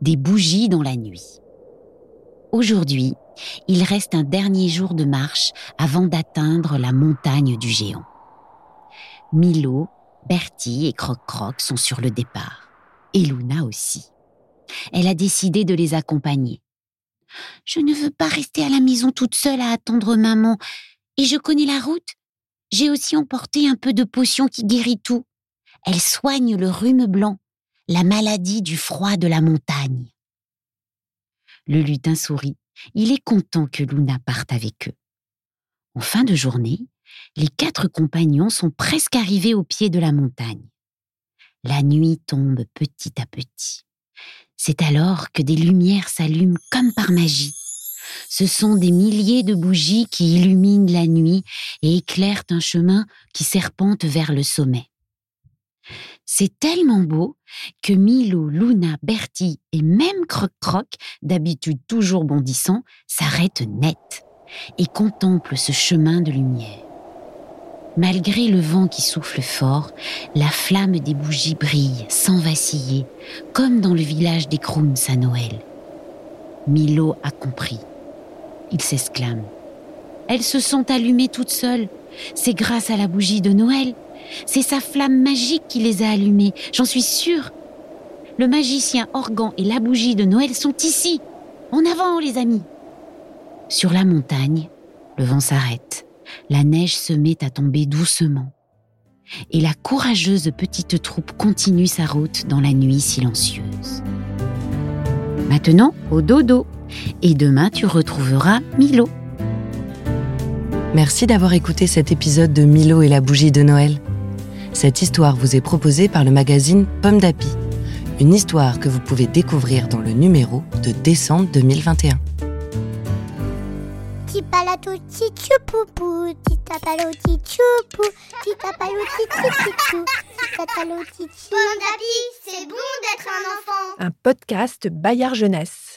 Des bougies dans la nuit. Aujourd'hui, il reste un dernier jour de marche avant d'atteindre la montagne du géant. Milo, Bertie et Croc-Croc sont sur le départ. Et Luna aussi. Elle a décidé de les accompagner. Je ne veux pas rester à la maison toute seule à attendre maman. Et je connais la route. J'ai aussi emporté un peu de potion qui guérit tout. Elle soigne le rhume blanc, la maladie du froid de la montagne. Le lutin sourit. Il est content que Luna parte avec eux. En fin de journée, les quatre compagnons sont presque arrivés au pied de la montagne. La nuit tombe petit à petit. C'est alors que des lumières s'allument comme par magie. Ce sont des milliers de bougies qui illuminent la nuit et éclairent un chemin qui serpente vers le sommet. C'est tellement beau que Milo, Luna, Bertie et même Croc-Croc, d'habitude toujours bondissant, s'arrêtent net et contemplent ce chemin de lumière. Malgré le vent qui souffle fort, la flamme des bougies brille sans vaciller, comme dans le village des Crooms à Noël. Milo a compris. Il s'exclame. Elles se sont allumées toutes seules. C'est grâce à la bougie de Noël. C'est sa flamme magique qui les a allumées, j'en suis sûre. Le magicien Organ et la bougie de Noël sont ici. En avant, les amis. Sur la montagne, le vent s'arrête. La neige se met à tomber doucement. Et la courageuse petite troupe continue sa route dans la nuit silencieuse. Maintenant, au dodo. Et demain, tu retrouveras Milo. Merci d'avoir écouté cet épisode de Milo et la bougie de Noël. Cette histoire vous est proposée par le magazine Pomme d'Api. Une histoire que vous pouvez découvrir dans le numéro de décembre 2021. Tipalato tichupupu, titapalo tichupu, titapalo tichichichou, titatalo tichi. Pomme d'api, c'est bon d'être un enfant. un podcast Bayard Jeunesse.